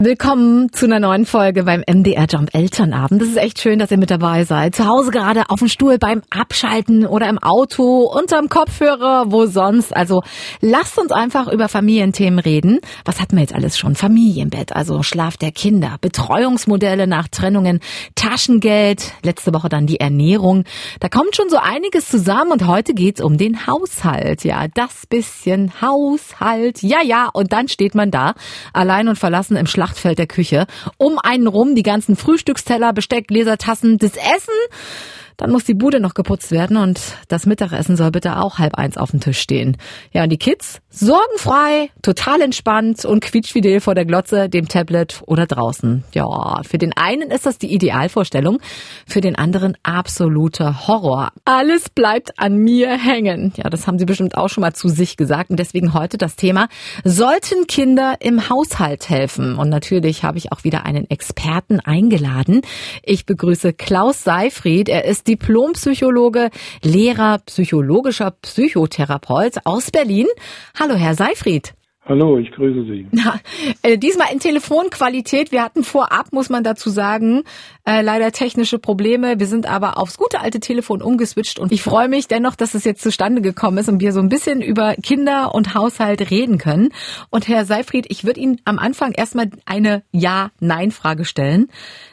Willkommen zu einer neuen Folge beim MDR Jump Elternabend. Das ist echt schön, dass ihr mit dabei seid. Zu Hause gerade auf dem Stuhl beim Abschalten oder im Auto, unterm Kopfhörer, wo sonst. Also lasst uns einfach über Familienthemen reden. Was hatten wir jetzt alles schon? Familienbett, also Schlaf der Kinder, Betreuungsmodelle nach Trennungen, Taschengeld, letzte Woche dann die Ernährung. Da kommt schon so einiges zusammen und heute geht's um den Haushalt. Ja, das bisschen Haushalt. Ja, ja, und dann steht man da, allein und verlassen im Schlaf Schlachtfeld der Küche. Um einen rum die ganzen Frühstücksteller, Besteck, Gläser, Tassen, das Essen. Dann muss die Bude noch geputzt werden und das Mittagessen soll bitte auch halb eins auf dem Tisch stehen. Ja, und die Kids sorgenfrei, total entspannt und quietschfidel vor der Glotze, dem Tablet oder draußen. Ja, für den einen ist das die Idealvorstellung, für den anderen absoluter Horror. Alles bleibt an mir hängen. Ja, das haben sie bestimmt auch schon mal zu sich gesagt und deswegen heute das Thema, sollten Kinder im Haushalt helfen? Und natürlich habe ich auch wieder einen Experten eingeladen. Ich begrüße Klaus Seifried. Er ist Diplompsychologe, Lehrer, psychologischer Psychotherapeut aus Berlin. Hallo, Herr Seifried. Hallo, ich grüße Sie. Na, äh, diesmal in Telefonqualität. Wir hatten vorab, muss man dazu sagen, äh, leider technische Probleme. Wir sind aber aufs gute alte Telefon umgeswitcht und ich freue mich dennoch, dass es jetzt zustande gekommen ist und wir so ein bisschen über Kinder und Haushalt reden können. Und Herr Seifried, ich würde Ihnen am Anfang erstmal eine Ja-Nein-Frage stellen.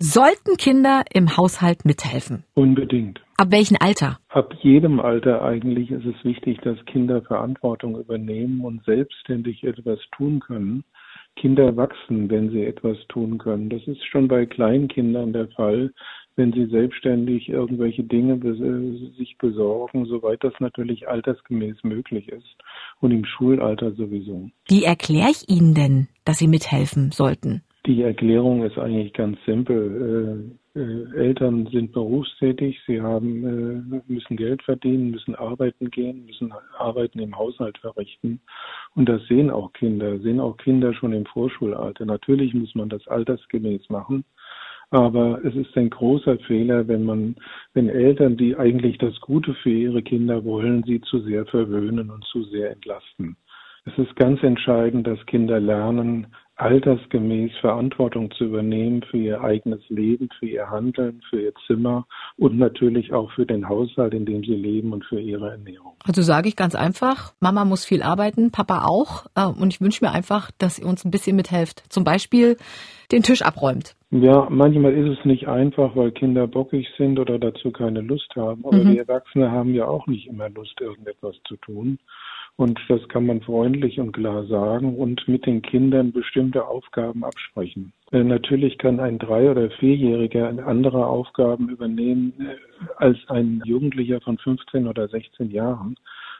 Sollten Kinder im Haushalt mithelfen? Unbedingt. Ab welchem Alter? Ab jedem Alter eigentlich ist es wichtig, dass Kinder Verantwortung übernehmen und selbstständig etwas tun können. Kinder wachsen, wenn sie etwas tun können. Das ist schon bei Kleinkindern der Fall, wenn sie selbstständig irgendwelche Dinge sich besorgen, soweit das natürlich altersgemäß möglich ist und im Schulalter sowieso. Wie erkläre ich Ihnen denn, dass Sie mithelfen sollten? Die Erklärung ist eigentlich ganz simpel. Äh, Eltern sind berufstätig, sie haben, äh, müssen Geld verdienen, müssen arbeiten gehen, müssen Arbeiten im Haushalt verrichten. Und das sehen auch Kinder, sehen auch Kinder schon im Vorschulalter. Natürlich muss man das altersgemäß machen. Aber es ist ein großer Fehler, wenn man, wenn Eltern, die eigentlich das Gute für ihre Kinder wollen, sie zu sehr verwöhnen und zu sehr entlasten. Es ist ganz entscheidend, dass Kinder lernen, altersgemäß Verantwortung zu übernehmen für ihr eigenes Leben, für ihr Handeln, für ihr Zimmer und natürlich auch für den Haushalt, in dem sie leben und für ihre Ernährung. Also sage ich ganz einfach, Mama muss viel arbeiten, Papa auch. Äh, und ich wünsche mir einfach, dass ihr uns ein bisschen mithelft. Zum Beispiel den Tisch abräumt. Ja, manchmal ist es nicht einfach, weil Kinder bockig sind oder dazu keine Lust haben. Aber mhm. die Erwachsenen haben ja auch nicht immer Lust, irgendetwas zu tun. Und das kann man freundlich und klar sagen und mit den Kindern bestimmte Aufgaben absprechen. Äh, natürlich kann ein Drei- oder Vierjähriger andere Aufgaben übernehmen äh, als ein Jugendlicher von 15 oder 16 Jahren.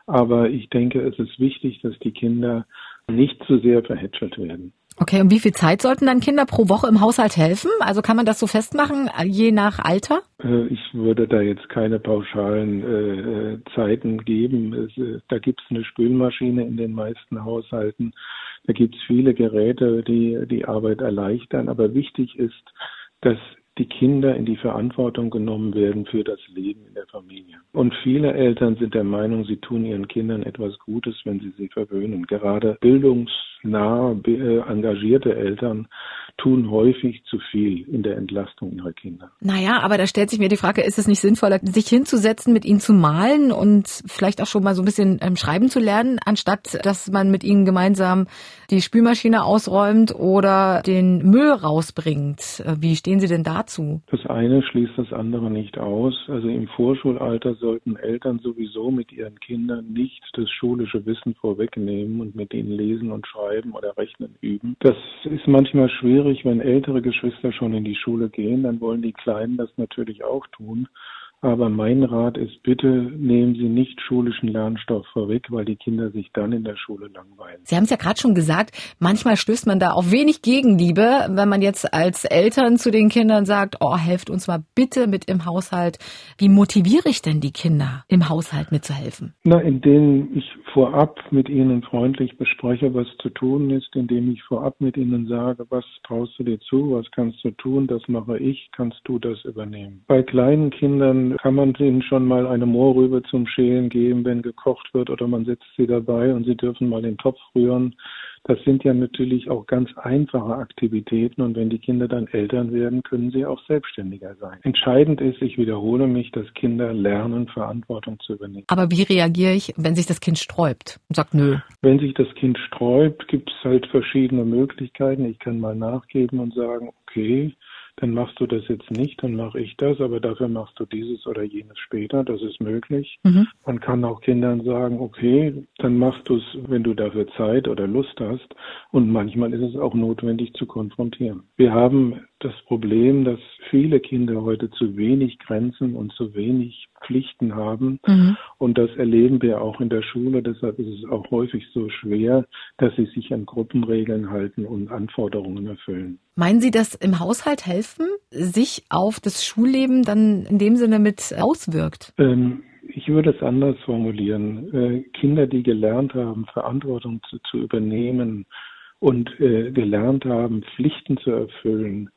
Aber ich denke, es ist wichtig, dass die Kinder nicht zu sehr verhätschelt werden. Okay, und wie viel Zeit sollten dann Kinder pro Woche im Haushalt helfen? Also kann man das so festmachen, je nach Alter? Äh, ich würde da jetzt keine pauschalen äh, äh Zeiten geben. Es, äh, da gibt es eine Spülmaschine in den meisten Haushalten. Da gibt es viele Geräte, die die Arbeit erleichtern. Aber wichtig ist, dass die Kinder in die Verantwortung genommen werden für das Leben in der Familie. Und viele Eltern sind der Meinung, sie tun ihren Kindern etwas Gutes, wenn sie sie verwöhnen. Gerade bildungsnah äh, engagierte Eltern tun häufig zu viel in der Entlastung ihrer Kinder. Naja, aber da stellt sich mir die Frage, ist es nicht sinnvoller, sich hinzusetzen, mit ihnen zu malen und vielleicht auch schon mal so ein bisschen ähm, schreiben zu lernen, anstatt dass man mit ihnen gemeinsam die Spülmaschine ausräumt oder den Müll rausbringt? Äh, wie stehen Sie denn dazu? Das eine schließt das andere nicht aus. Also im Vorschulalter sollten Eltern sowieso mit ihren Kindern nicht das schulische Wissen vorwegnehmen und mit ihnen lesen und schreiben oder rechnen üben. Das ist manchmal schwierig schwierig, wenn ältere Geschwister schon in die Schule gehen, dann wollen die Kleinen das natürlich auch tun. Aber mein Rat ist, bitte nehmen Sie nicht schulischen Lernstoff vorweg, weil die Kinder sich dann in der Schule langweilen. Sie haben es ja gerade schon gesagt, manchmal stößt man da auf wenig Gegenliebe, wenn man jetzt als Eltern zu den Kindern sagt, oh, helft uns mal bitte mit im Haushalt. Wie motiviere ich denn die Kinder, im Haushalt mitzuhelfen? Na, indem ich vorab mit ihnen freundlich bespreche, was zu tun ist, indem ich vorab mit ihnen sage, was traust du dir zu, was kannst du tun, das mache ich, kannst du das übernehmen. Bei kleinen Kindern kann man ihnen schon mal eine Mohrrübe zum Schälen geben, wenn gekocht wird oder man setzt sie dabei und sie dürfen mal den Topf rühren. Das sind ja natürlich auch ganz einfache Aktivitäten und wenn die Kinder dann Eltern werden, können sie auch selbstständiger sein. Entscheidend ist, ich wiederhole mich, dass Kinder lernen, Verantwortung zu übernehmen. Aber wie reagiere ich, wenn sich das Kind sträubt und sagt nö? Wenn sich das Kind sträubt, gibt es halt verschiedene Möglichkeiten. Ich kann mal nachgeben und sagen, okay, dann machst du das jetzt nicht, dann mache ich das, aber dafür machst du dieses oder jenes später, das ist möglich. Mhm. Man kann auch Kindern sagen, okay, dann machst du es, wenn du dafür Zeit oder Lust hast und manchmal ist es auch notwendig zu konfrontieren. Wir haben das Problem, dass viele Kinder heute zu wenig Grenzen und zu wenig Pflichten haben. Mhm. Und das erleben wir auch in der Schule. Deshalb ist es auch häufig so schwer, dass sie sich an Gruppenregeln halten und Anforderungen erfüllen. Meinen Sie, dass im Haushalt helfen, sich auf das Schulleben dann in dem Sinne mit auswirkt? Ähm, ich würde es anders formulieren. Äh, Kinder, die gelernt haben, Verantwortung zu, zu übernehmen und äh, gelernt haben, Pflichten zu erfüllen,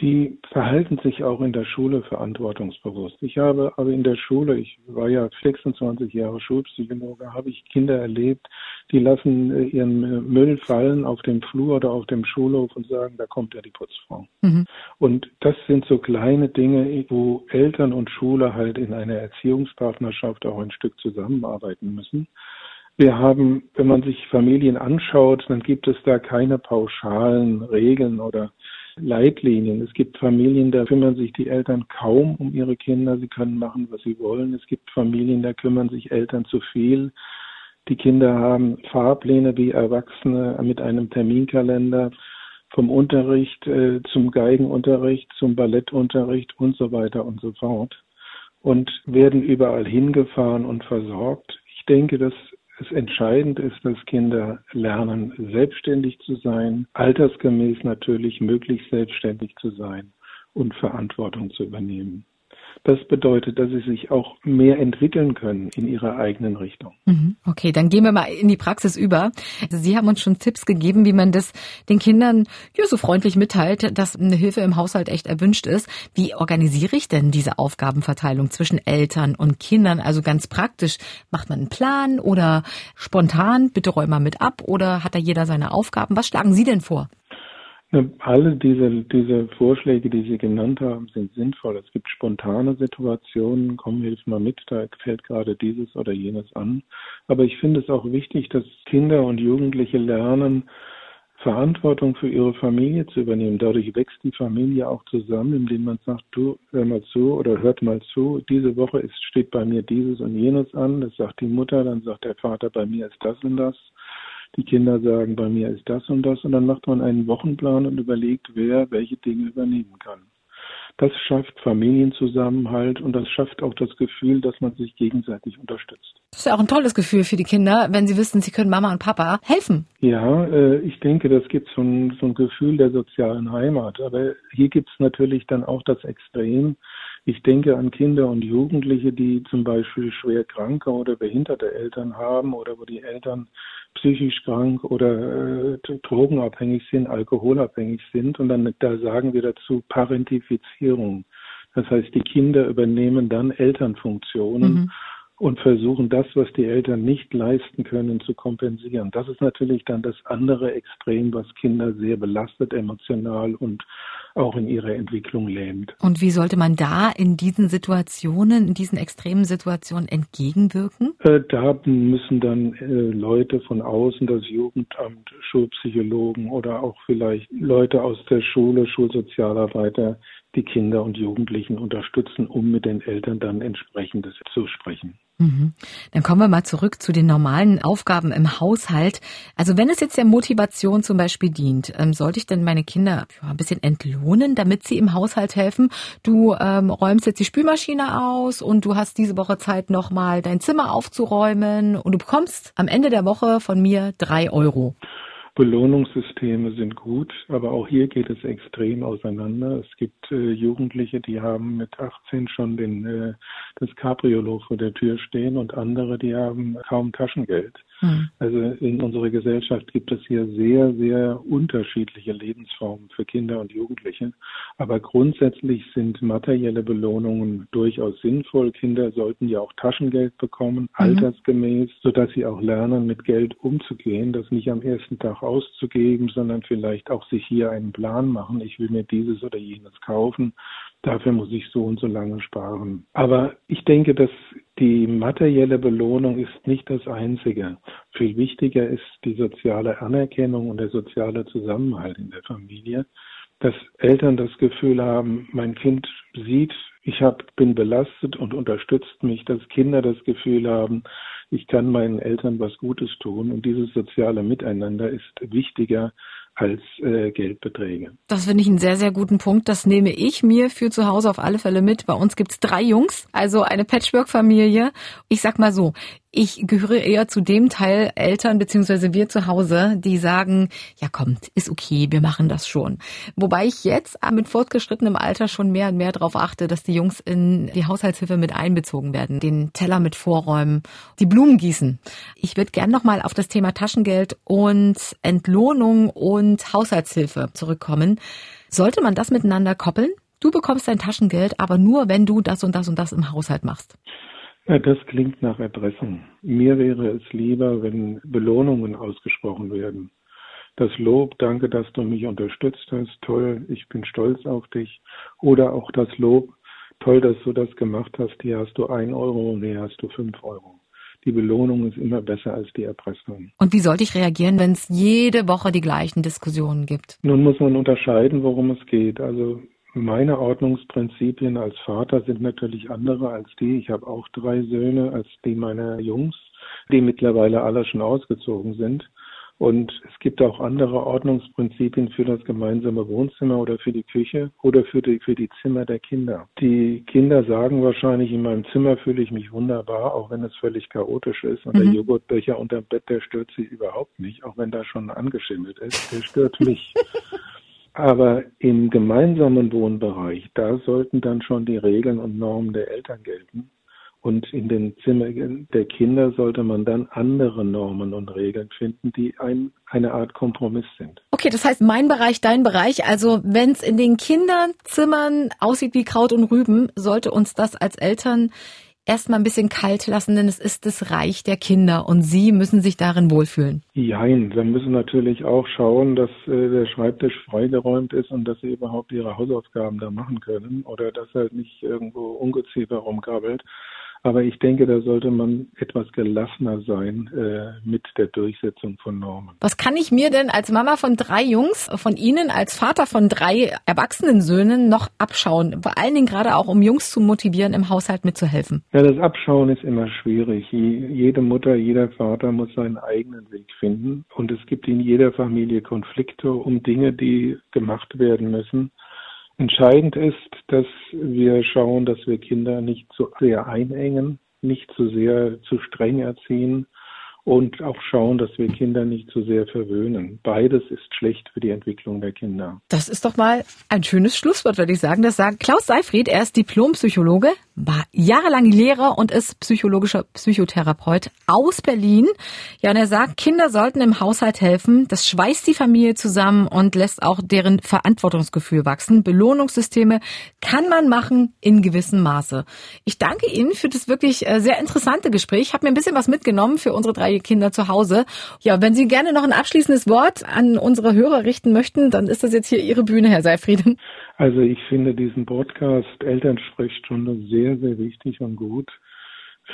die verhalten sich auch in der Schule verantwortungsbewusst. Ich habe aber in der Schule, ich war ja 26 Jahre Schulpsychologe, habe ich Kinder erlebt, die lassen äh, ihren äh, Müll fallen auf dem Flur oder auf dem Schulhof und sagen, da kommt ja die Putzfrau. Mhm. Und das sind so kleine Dinge, wo Eltern und Schule halt in einer Erziehungspartnerschaft auch ein Stück zusammenarbeiten müssen. Wir haben, wenn man sich Familien anschaut, dann gibt es da keine pauschalen Regeln oder Leitlinien. Es gibt Familien, da kümmern sich die Eltern kaum um ihre Kinder. Sie können machen, was sie wollen. Es gibt Familien, da kümmern sich Eltern zu viel. Die Kinder haben Fahrpläne wie Erwachsene mit einem Terminkalender vom Unterricht äh, zum Geigenunterricht, zum Ballettunterricht und so weiter und so fort und werden überall hingefahren und versorgt. Ich denke, dass es entscheidend ist, dass Kinder lernen, selbstständig zu sein, altersgemäß natürlich möglichst selbstständig zu sein und Verantwortung zu übernehmen. Das bedeutet, dass sie sich auch mehr entwickeln können in ihrer eigenen Richtung. Mhm. Okay, dann gehen wir mal in die Praxis über. Also sie haben uns schon Tipps gegeben, wie man das den Kindern ja, so freundlich mitteilt, dass eine Hilfe im Haushalt echt erwünscht ist. Wie organisiere ich denn diese Aufgabenverteilung zwischen Eltern und Kindern? Also ganz praktisch, macht man einen Plan oder spontan, bitte räum mal mit ab oder hat da jeder seine Aufgaben? Was schlagen Sie denn vor? Alle diese, diese Vorschläge, die Sie genannt haben, sind sinnvoll. Es gibt spontane Situationen, komm, hilf mal mit, da fällt gerade dieses oder jenes an. Aber ich finde es auch wichtig, dass Kinder und Jugendliche lernen, Verantwortung für ihre Familie zu übernehmen. Dadurch wächst die Familie auch zusammen, indem man sagt, du hör mal zu oder hört mal zu, diese Woche ist, steht bei mir dieses und jenes an. Das sagt die Mutter, dann sagt der Vater, bei mir ist das und das. Die Kinder sagen, bei mir ist das und das und dann macht man einen Wochenplan und überlegt, wer welche Dinge übernehmen kann. Das schafft Familienzusammenhalt und das schafft auch das Gefühl, dass man sich gegenseitig unterstützt. Das ist ja auch ein tolles Gefühl für die Kinder, wenn sie wissen, sie können Mama und Papa helfen. Ja, äh, ich denke, das gibt so ein, so ein Gefühl der sozialen Heimat. Aber hier gibt es natürlich dann auch das Extrem. Ich denke an Kinder und Jugendliche, die zum Beispiel schwer kranke oder behinderte Eltern haben oder wo die Eltern psychisch krank oder äh, drogenabhängig sind, alkoholabhängig sind. Und dann da sagen wir dazu Parentifizierung. Das heißt, die Kinder übernehmen dann Elternfunktionen. Mhm und versuchen das, was die Eltern nicht leisten können, zu kompensieren. Das ist natürlich dann das andere Extrem, was Kinder sehr belastet emotional und auch in ihrer Entwicklung lähmt. Und wie sollte man da in diesen Situationen, in diesen extremen Situationen entgegenwirken? Äh, da müssen dann äh, Leute von außen, das Jugendamt, Schulpsychologen oder auch vielleicht Leute aus der Schule, Schulsozialarbeiter, die Kinder und Jugendlichen unterstützen, um mit den Eltern dann entsprechendes zu sprechen. Mhm. Dann kommen wir mal zurück zu den normalen Aufgaben im Haushalt. Also wenn es jetzt der Motivation zum Beispiel dient, ähm, sollte ich denn meine Kinder ein bisschen entlohnen, damit sie im Haushalt helfen? Du ähm, räumst jetzt die Spülmaschine aus und du hast diese Woche Zeit, nochmal dein Zimmer aufzuräumen und du bekommst am Ende der Woche von mir drei Euro. Belohnungssysteme sind gut, aber auch hier geht es extrem auseinander. Es gibt äh, Jugendliche, die haben mit 18 schon den, äh, das Cabriolo vor der Tür stehen und andere, die haben kaum Taschengeld. Hm. Also in unserer Gesellschaft gibt es hier sehr, sehr unterschiedliche Lebensformen für Kinder und Jugendliche. Aber grundsätzlich sind materielle Belohnungen durchaus sinnvoll. Kinder sollten ja auch Taschengeld bekommen, mhm. altersgemäß, sodass sie auch lernen, mit Geld umzugehen, das nicht am ersten Tag auszugeben, sondern vielleicht auch sich hier einen Plan machen. Ich will mir dieses oder jenes kaufen dafür muss ich so und so lange sparen. Aber ich denke, dass die materielle Belohnung ist nicht das Einzige. Viel wichtiger ist die soziale Anerkennung und der soziale Zusammenhalt in der Familie, dass Eltern das Gefühl haben, mein Kind sieht, ich hab, bin belastet und unterstützt mich, dass Kinder das Gefühl haben, ich kann meinen Eltern was Gutes tun. Und dieses soziale Miteinander ist wichtiger als äh, Geldbeträge. Das finde ich einen sehr, sehr guten Punkt. Das nehme ich mir für zu Hause auf alle Fälle mit. Bei uns gibt's drei Jungs, also eine Patchwork-Familie. Ich sag mal so, ich gehöre eher zu dem Teil Eltern beziehungsweise wir zu Hause, die sagen, ja kommt, ist okay, wir machen das schon. Wobei ich jetzt mit fortgeschrittenem Alter schon mehr und mehr darauf achte, dass die Jungs in die Haushaltshilfe mit einbezogen werden, den Teller mit vorräumen, die Blumen gießen. Ich würde gern nochmal auf das Thema Taschengeld und Entlohnung und Haushaltshilfe zurückkommen. Sollte man das miteinander koppeln? Du bekommst dein Taschengeld, aber nur, wenn du das und das und das im Haushalt machst. Das klingt nach Erpressen. Mir wäre es lieber, wenn Belohnungen ausgesprochen werden. Das Lob, danke, dass du mich unterstützt hast, toll, ich bin stolz auf dich. Oder auch das Lob, toll, dass du das gemacht hast, hier hast du ein Euro und hier hast du fünf Euro. Die Belohnung ist immer besser als die Erpressung. Und wie sollte ich reagieren, wenn es jede Woche die gleichen Diskussionen gibt? Nun muss man unterscheiden, worum es geht. Also meine Ordnungsprinzipien als Vater sind natürlich andere als die. Ich habe auch drei Söhne als die meiner Jungs, die mittlerweile alle schon ausgezogen sind. Und es gibt auch andere Ordnungsprinzipien für das gemeinsame Wohnzimmer oder für die Küche oder für die, für die Zimmer der Kinder. Die Kinder sagen wahrscheinlich, in meinem Zimmer fühle ich mich wunderbar, auch wenn es völlig chaotisch ist. Und mhm. der Joghurtbecher unterm Bett, der stört sie überhaupt nicht, auch wenn da schon angeschimmelt ist. Der stört mich. Aber im gemeinsamen Wohnbereich, da sollten dann schon die Regeln und Normen der Eltern gelten. Und in den Zimmern der Kinder sollte man dann andere Normen und Regeln finden, die ein, eine Art Kompromiss sind. Okay, das heißt mein Bereich, dein Bereich. Also wenn es in den Kinderzimmern aussieht wie Kraut und Rüben, sollte uns das als Eltern erstmal ein bisschen kalt lassen, denn es ist das Reich der Kinder und sie müssen sich darin wohlfühlen. Jein, wir müssen natürlich auch schauen, dass äh, der Schreibtisch freigeräumt ist und dass sie überhaupt ihre Hausaufgaben da machen können oder dass halt nicht irgendwo Ungeziefer rumkrabbelt. Aber ich denke, da sollte man etwas gelassener sein äh, mit der Durchsetzung von Normen. Was kann ich mir denn als Mama von drei Jungs, von Ihnen als Vater von drei erwachsenen Söhnen noch abschauen? Vor allen Dingen gerade auch, um Jungs zu motivieren, im Haushalt mitzuhelfen. Ja, das Abschauen ist immer schwierig. Jede Mutter, jeder Vater muss seinen eigenen Weg finden. Und es gibt in jeder Familie Konflikte um Dinge, die gemacht werden müssen. Entscheidend ist, dass wir schauen, dass wir Kinder nicht zu sehr einengen, nicht zu sehr zu streng erziehen und auch schauen, dass wir Kinder nicht zu sehr verwöhnen. Beides ist schlecht für die Entwicklung der Kinder. Das ist doch mal ein schönes Schlusswort, würde ich sagen. Das sagt Klaus Seifried. Er ist Diplompsychologe, war jahrelang Lehrer und ist psychologischer Psychotherapeut aus Berlin. Ja, und er sagt, Kinder sollten im Haushalt helfen. Das schweißt die Familie zusammen und lässt auch deren Verantwortungsgefühl wachsen. Belohnungssysteme kann man machen in gewissem Maße. Ich danke Ihnen für das wirklich äh, sehr interessante Gespräch. Ich habe mir ein bisschen was mitgenommen für unsere drei Kinder zu Hause. Ja, wenn Sie gerne noch ein abschließendes Wort an unsere Hörer richten möchten, dann ist das jetzt hier Ihre Bühne, Herr Seifrieden. Also ich finde diesen Podcast Elternsprechstunde sehr, sehr wichtig und gut.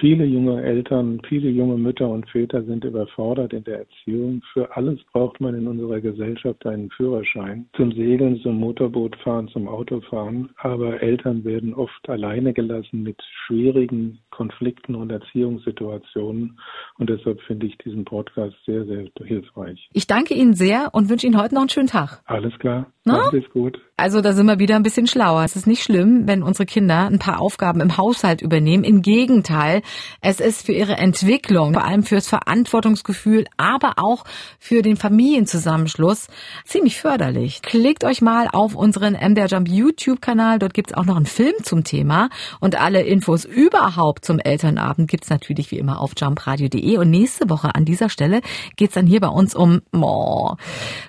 Viele junge Eltern, viele junge Mütter und Väter sind überfordert in der Erziehung. Für alles braucht man in unserer Gesellschaft einen Führerschein. Zum Segeln, zum Motorbootfahren, zum Autofahren. Aber Eltern werden oft alleine gelassen mit schwierigen Konflikten und Erziehungssituationen. Und deshalb finde ich diesen Podcast sehr, sehr hilfreich. Ich danke Ihnen sehr und wünsche Ihnen heute noch einen schönen Tag. Alles klar. No? Alles gut. Also da sind wir wieder ein bisschen schlauer. Es ist nicht schlimm, wenn unsere Kinder ein paar Aufgaben im Haushalt übernehmen. Im Gegenteil, weil es ist für ihre Entwicklung, vor allem fürs Verantwortungsgefühl, aber auch für den Familienzusammenschluss ziemlich förderlich. Klickt euch mal auf unseren MDR Jump YouTube-Kanal, dort gibt's auch noch einen Film zum Thema. Und alle Infos überhaupt zum Elternabend gibt's natürlich wie immer auf jumpradio.de und nächste Woche an dieser Stelle geht's dann hier bei uns um oh,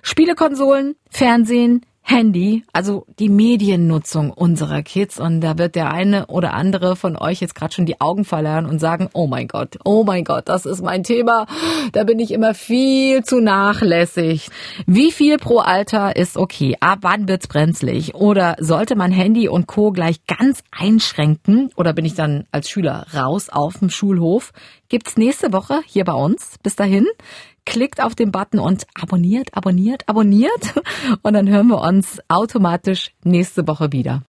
Spielekonsolen, Fernsehen, Handy, also die Mediennutzung unserer Kids. Und da wird der eine oder andere von euch jetzt gerade schon die Augen verlernen und sagen, oh mein Gott, oh mein Gott, das ist mein Thema. Da bin ich immer viel zu nachlässig. Wie viel pro Alter ist okay? Ab wann wird's brenzlig? Oder sollte man Handy und Co. gleich ganz einschränken? Oder bin ich dann als Schüler raus auf dem Schulhof? Gibt's nächste Woche hier bei uns. Bis dahin klickt auf den Button und abonniert, abonniert, abonniert. Und dann hören wir uns automatisch nächste Woche wieder.